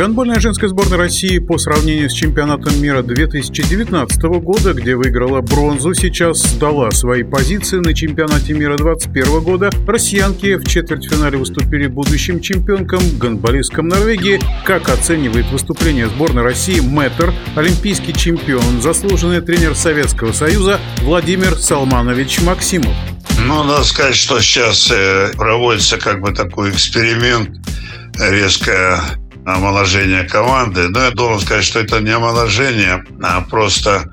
Гандбольная женская сборная России по сравнению с чемпионатом мира 2019 года, где выиграла бронзу, сейчас сдала свои позиции на чемпионате мира 2021 года. Россиянки в четвертьфинале выступили будущим чемпионкам, гандболисткам Норвегии. Как оценивает выступление сборной России Мэттер, олимпийский чемпион, заслуженный тренер Советского Союза Владимир Салманович Максимов? Ну, надо сказать, что сейчас э, проводится как бы такой эксперимент резкое омоложение команды. Но я должен сказать, что это не омоложение, а просто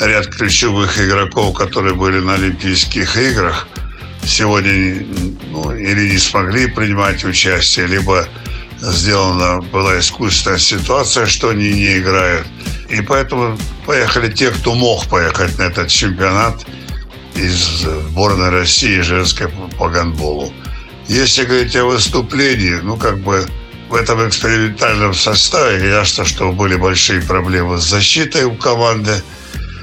ряд ключевых игроков, которые были на Олимпийских играх, сегодня ну, или не смогли принимать участие, либо сделана была искусственная ситуация, что они не играют. И поэтому поехали те, кто мог поехать на этот чемпионат из сборной России женской по гандболу. Если говорить о выступлении, ну, как бы в этом экспериментальном составе ясно, что были большие проблемы с защитой у команды.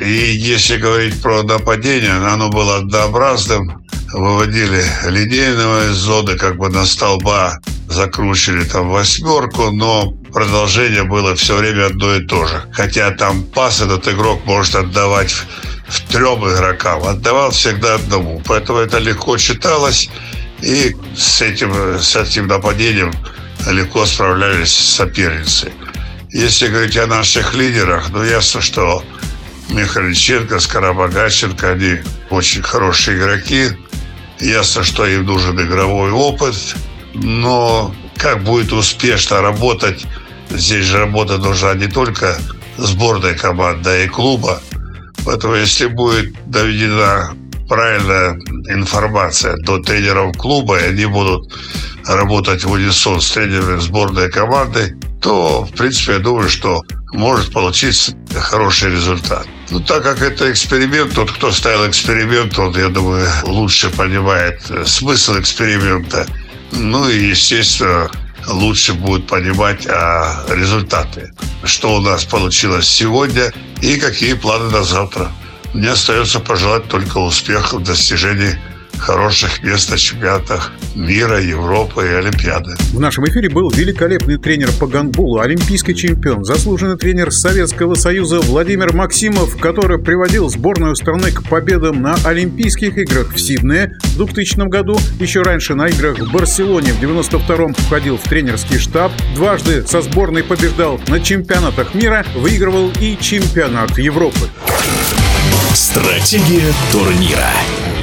И если говорить про нападение, оно было однообразным. Выводили линейного из зоны, как бы на столба закручивали там восьмерку, но продолжение было все время одно и то же. Хотя там пас этот игрок может отдавать в, трем игрокам, отдавал всегда одному. Поэтому это легко читалось. И с этим, с этим нападением легко справлялись соперницы. Если говорить о наших лидерах, ну ясно, что Михаличенко, Скоробогаченко, они очень хорошие игроки. Ясно, что им нужен игровой опыт, но как будет успешно работать, здесь же работа нужна не только сборной команды, а и клуба. Поэтому если будет доведена правильная информация до тренеров клуба, и они будут работать в унисон с тренерами сборной команды, то, в принципе, я думаю, что может получиться хороший результат. Ну, так как это эксперимент, тот, кто ставил эксперимент, он, я думаю, лучше понимает смысл эксперимента. Ну и, естественно, лучше будет понимать а, результаты. Что у нас получилось сегодня и какие планы на завтра. Мне остается пожелать только успехов в достижении хороших мест на чемпионатах мира, Европы и Олимпиады. В нашем эфире был великолепный тренер по гандболу, олимпийский чемпион, заслуженный тренер Советского Союза Владимир Максимов, который приводил сборную страны к победам на Олимпийских играх в Сиднее в 2000 году, еще раньше на играх в Барселоне в 92-м входил в тренерский штаб, дважды со сборной побеждал на чемпионатах мира, выигрывал и чемпионат Европы. Стратегия турнира.